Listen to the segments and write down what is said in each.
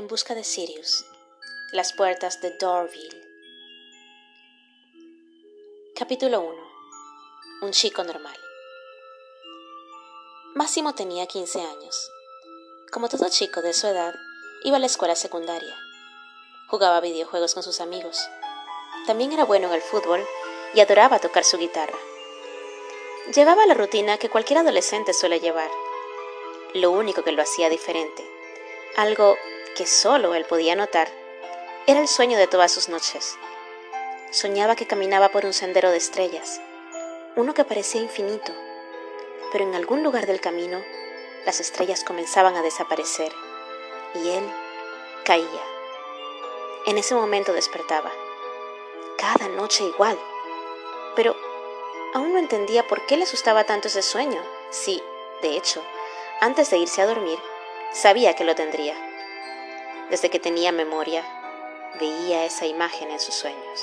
en busca de Sirius, las puertas de Dorville. Capítulo 1. Un chico normal. Máximo tenía 15 años. Como todo chico de su edad, iba a la escuela secundaria. Jugaba videojuegos con sus amigos. También era bueno en el fútbol y adoraba tocar su guitarra. Llevaba la rutina que cualquier adolescente suele llevar. Lo único que lo hacía diferente, algo que solo él podía notar, era el sueño de todas sus noches. Soñaba que caminaba por un sendero de estrellas, uno que parecía infinito, pero en algún lugar del camino las estrellas comenzaban a desaparecer y él caía. En ese momento despertaba. Cada noche igual. Pero aún no entendía por qué le asustaba tanto ese sueño, si, de hecho, antes de irse a dormir, sabía que lo tendría. Desde que tenía memoria, veía esa imagen en sus sueños.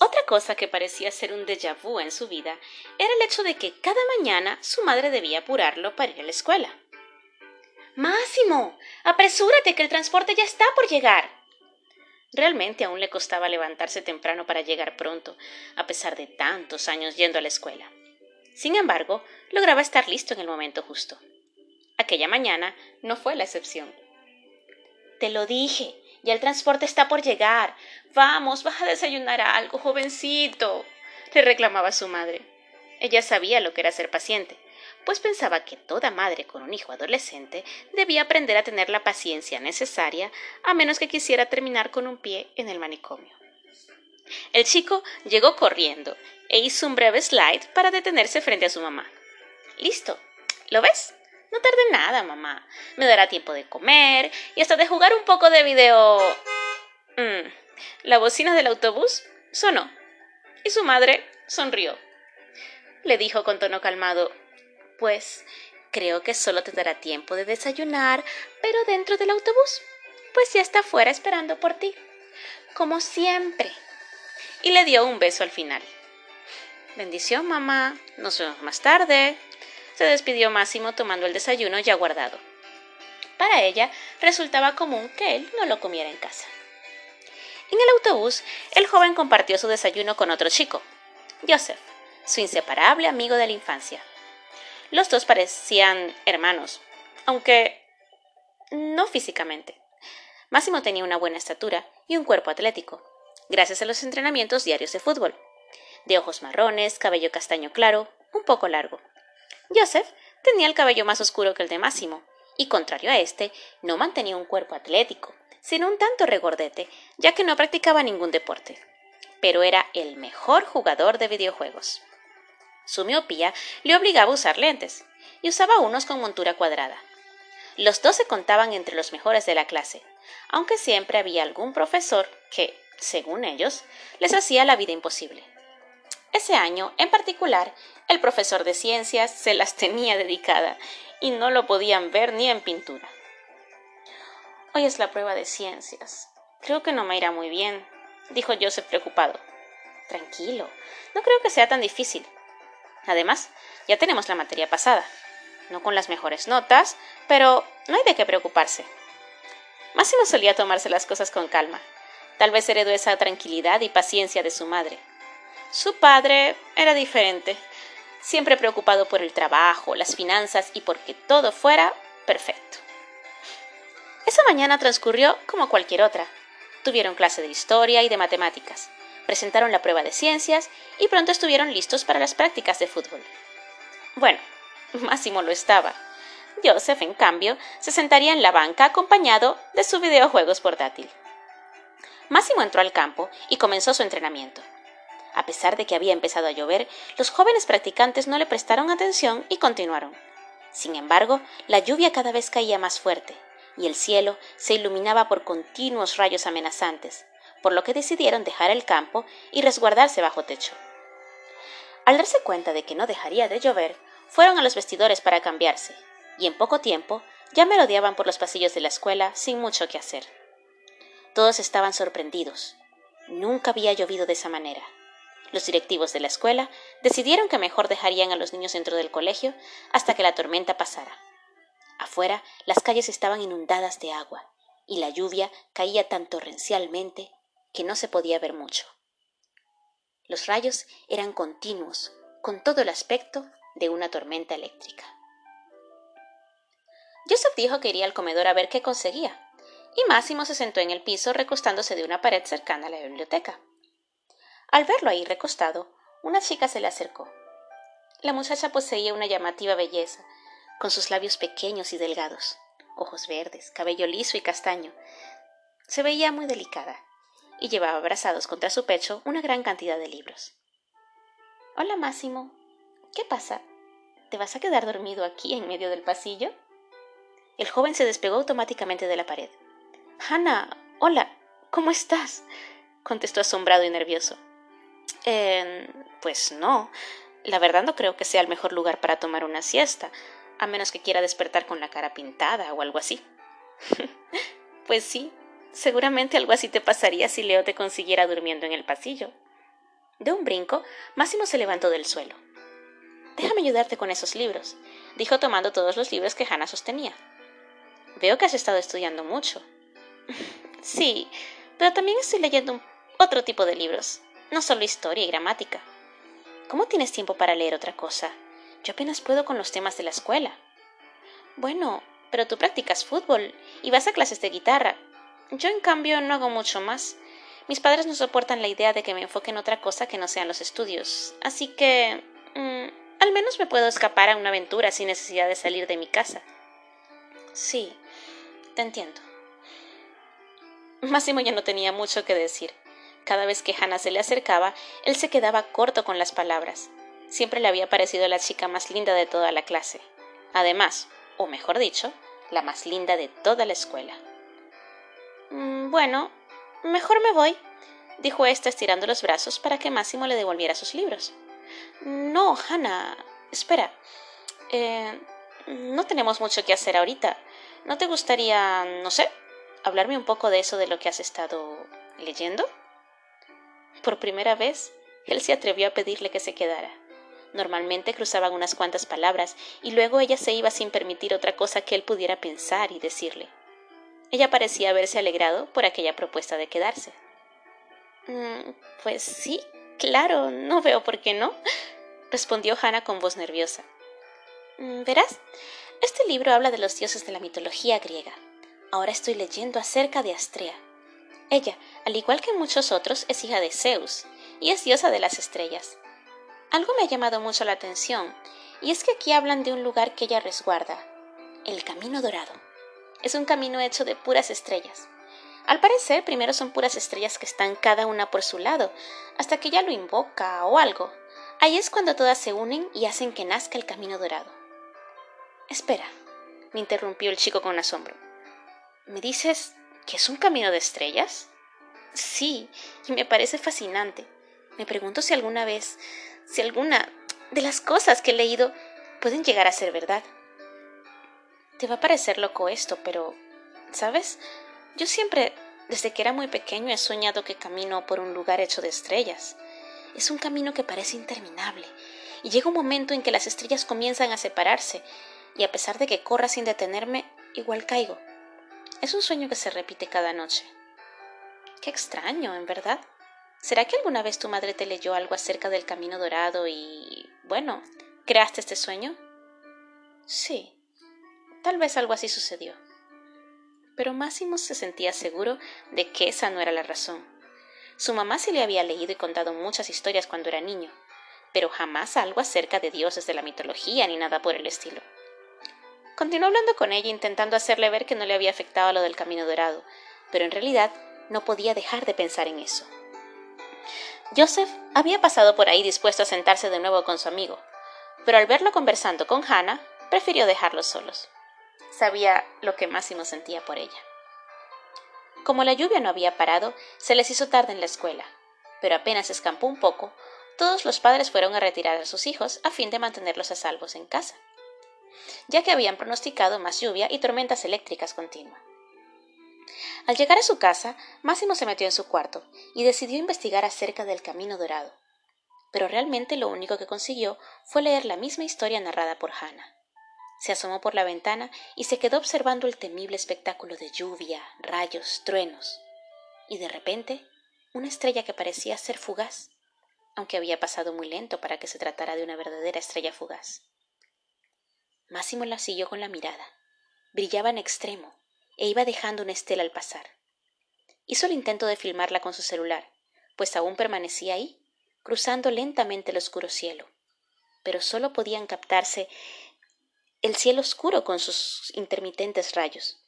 Otra cosa que parecía ser un déjà vu en su vida era el hecho de que cada mañana su madre debía apurarlo para ir a la escuela. Máximo, apresúrate que el transporte ya está por llegar. Realmente aún le costaba levantarse temprano para llegar pronto, a pesar de tantos años yendo a la escuela. Sin embargo, lograba estar listo en el momento justo. Aquella mañana no fue la excepción. Te lo dije, ya el transporte está por llegar. Vamos, vas a desayunar algo, jovencito. le reclamaba su madre. Ella sabía lo que era ser paciente, pues pensaba que toda madre con un hijo adolescente debía aprender a tener la paciencia necesaria, a menos que quisiera terminar con un pie en el manicomio. El chico llegó corriendo e hizo un breve slide para detenerse frente a su mamá. Listo. ¿Lo ves? No tarde nada, mamá. Me dará tiempo de comer y hasta de jugar un poco de video. Mm. La bocina del autobús sonó y su madre sonrió. Le dijo con tono calmado Pues creo que solo te dará tiempo de desayunar, pero dentro del autobús, pues ya está afuera esperando por ti, como siempre. Y le dio un beso al final. Bendición, mamá. Nos vemos más tarde se despidió Máximo tomando el desayuno ya guardado. Para ella resultaba común que él no lo comiera en casa. En el autobús, el joven compartió su desayuno con otro chico, Joseph, su inseparable amigo de la infancia. Los dos parecían hermanos, aunque no físicamente. Máximo tenía una buena estatura y un cuerpo atlético, gracias a los entrenamientos diarios de fútbol. De ojos marrones, cabello castaño claro, un poco largo. Joseph tenía el cabello más oscuro que el de Máximo, y contrario a este, no mantenía un cuerpo atlético, sino un tanto regordete, ya que no practicaba ningún deporte. Pero era el mejor jugador de videojuegos. Su miopía le obligaba a usar lentes, y usaba unos con montura cuadrada. Los dos se contaban entre los mejores de la clase, aunque siempre había algún profesor que, según ellos, les hacía la vida imposible. Ese año, en particular, el profesor de ciencias se las tenía dedicada y no lo podían ver ni en pintura. Hoy es la prueba de ciencias. Creo que no me irá muy bien, dijo Joseph preocupado. Tranquilo, no creo que sea tan difícil. Además, ya tenemos la materia pasada. No con las mejores notas, pero no hay de qué preocuparse. Máximo solía tomarse las cosas con calma. Tal vez heredó esa tranquilidad y paciencia de su madre. Su padre era diferente, siempre preocupado por el trabajo, las finanzas y porque todo fuera perfecto. Esa mañana transcurrió como cualquier otra. Tuvieron clase de historia y de matemáticas, presentaron la prueba de ciencias y pronto estuvieron listos para las prácticas de fútbol. Bueno, Máximo lo estaba. Joseph, en cambio, se sentaría en la banca acompañado de su videojuegos portátil. Máximo entró al campo y comenzó su entrenamiento. A pesar de que había empezado a llover, los jóvenes practicantes no le prestaron atención y continuaron. Sin embargo, la lluvia cada vez caía más fuerte, y el cielo se iluminaba por continuos rayos amenazantes, por lo que decidieron dejar el campo y resguardarse bajo techo. Al darse cuenta de que no dejaría de llover, fueron a los vestidores para cambiarse, y en poco tiempo ya merodeaban por los pasillos de la escuela sin mucho que hacer. Todos estaban sorprendidos. Nunca había llovido de esa manera. Los directivos de la escuela decidieron que mejor dejarían a los niños dentro del colegio hasta que la tormenta pasara. Afuera las calles estaban inundadas de agua y la lluvia caía tan torrencialmente que no se podía ver mucho. Los rayos eran continuos, con todo el aspecto de una tormenta eléctrica. Joseph dijo que iría al comedor a ver qué conseguía, y Máximo se sentó en el piso recostándose de una pared cercana a la biblioteca. Al verlo ahí recostado, una chica se le acercó. La muchacha poseía una llamativa belleza, con sus labios pequeños y delgados, ojos verdes, cabello liso y castaño. Se veía muy delicada, y llevaba abrazados contra su pecho una gran cantidad de libros. Hola, Máximo. ¿Qué pasa? ¿Te vas a quedar dormido aquí en medio del pasillo? El joven se despegó automáticamente de la pared. Hannah, hola, ¿cómo estás? contestó asombrado y nervioso. Eh, pues no. La verdad no creo que sea el mejor lugar para tomar una siesta, a menos que quiera despertar con la cara pintada o algo así. pues sí, seguramente algo así te pasaría si Leo te consiguiera durmiendo en el pasillo. De un brinco, Máximo se levantó del suelo. Déjame ayudarte con esos libros, dijo tomando todos los libros que Hannah sostenía. Veo que has estado estudiando mucho. sí, pero también estoy leyendo otro tipo de libros, no solo historia y gramática. ¿Cómo tienes tiempo para leer otra cosa? Yo apenas puedo con los temas de la escuela. Bueno, pero tú practicas fútbol y vas a clases de guitarra. Yo, en cambio, no hago mucho más. Mis padres no soportan la idea de que me enfoque en otra cosa que no sean los estudios, así que... Mm, al menos me puedo escapar a una aventura sin necesidad de salir de mi casa. Sí, te entiendo. Máximo ya no tenía mucho que decir. Cada vez que Hannah se le acercaba, él se quedaba corto con las palabras. Siempre le había parecido la chica más linda de toda la clase. Además, o mejor dicho, la más linda de toda la escuela. Mm, bueno, mejor me voy, dijo ésta estirando los brazos para que Máximo le devolviera sus libros. No, Hannah, espera. Eh, no tenemos mucho que hacer ahorita. ¿No te gustaría, no sé, hablarme un poco de eso de lo que has estado leyendo? Por primera vez, él se atrevió a pedirle que se quedara. Normalmente cruzaban unas cuantas palabras y luego ella se iba sin permitir otra cosa que él pudiera pensar y decirle. Ella parecía haberse alegrado por aquella propuesta de quedarse. Mm, pues sí, claro, no veo por qué no, respondió Hannah con voz nerviosa. Mm, verás, este libro habla de los dioses de la mitología griega. Ahora estoy leyendo acerca de Astrea. Ella, al igual que muchos otros, es hija de Zeus y es diosa de las estrellas. Algo me ha llamado mucho la atención, y es que aquí hablan de un lugar que ella resguarda, el Camino Dorado. Es un camino hecho de puras estrellas. Al parecer, primero son puras estrellas que están cada una por su lado, hasta que ella lo invoca o algo. Ahí es cuando todas se unen y hacen que nazca el Camino Dorado. Espera, me interrumpió el chico con asombro. ¿Me dices ¿Que es un camino de estrellas? Sí, y me parece fascinante. Me pregunto si alguna vez, si alguna de las cosas que he leído pueden llegar a ser verdad. Te va a parecer loco esto, pero, ¿sabes? Yo siempre, desde que era muy pequeño, he soñado que camino por un lugar hecho de estrellas. Es un camino que parece interminable, y llega un momento en que las estrellas comienzan a separarse, y a pesar de que corra sin detenerme, igual caigo. Es un sueño que se repite cada noche. Qué extraño, en verdad. ¿Será que alguna vez tu madre te leyó algo acerca del camino dorado y... bueno, creaste este sueño? Sí, tal vez algo así sucedió. Pero Máximo se sentía seguro de que esa no era la razón. Su mamá se le había leído y contado muchas historias cuando era niño, pero jamás algo acerca de dioses de la mitología ni nada por el estilo. Continuó hablando con ella intentando hacerle ver que no le había afectado lo del camino dorado, pero en realidad no podía dejar de pensar en eso. Joseph había pasado por ahí dispuesto a sentarse de nuevo con su amigo, pero al verlo conversando con Hannah, prefirió dejarlos solos. Sabía lo que Máximo sentía por ella. Como la lluvia no había parado, se les hizo tarde en la escuela, pero apenas escampó un poco, todos los padres fueron a retirar a sus hijos a fin de mantenerlos a salvos en casa ya que habían pronosticado más lluvia y tormentas eléctricas continuas. Al llegar a su casa, Máximo se metió en su cuarto y decidió investigar acerca del Camino Dorado. pero realmente lo único que consiguió fue leer la misma historia narrada por Hannah. Se asomó por la ventana y se quedó observando el temible espectáculo de lluvia, rayos, truenos. Y de repente, una estrella que parecía ser fugaz, aunque había pasado muy lento para que se tratara de una verdadera estrella fugaz. Máximo la siguió con la mirada. Brillaba en extremo e iba dejando una estela al pasar. Hizo el intento de filmarla con su celular, pues aún permanecía ahí, cruzando lentamente el oscuro cielo. Pero solo podían captarse el cielo oscuro con sus intermitentes rayos,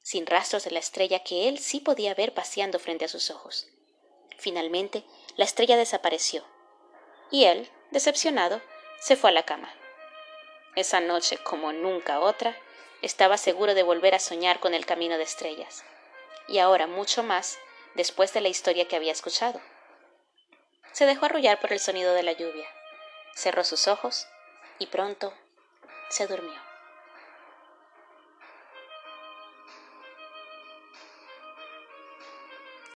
sin rastros de la estrella que él sí podía ver paseando frente a sus ojos. Finalmente, la estrella desapareció, y él, decepcionado, se fue a la cama. Esa noche, como nunca otra, estaba seguro de volver a soñar con el camino de estrellas, y ahora mucho más después de la historia que había escuchado. Se dejó arrullar por el sonido de la lluvia, cerró sus ojos y pronto se durmió.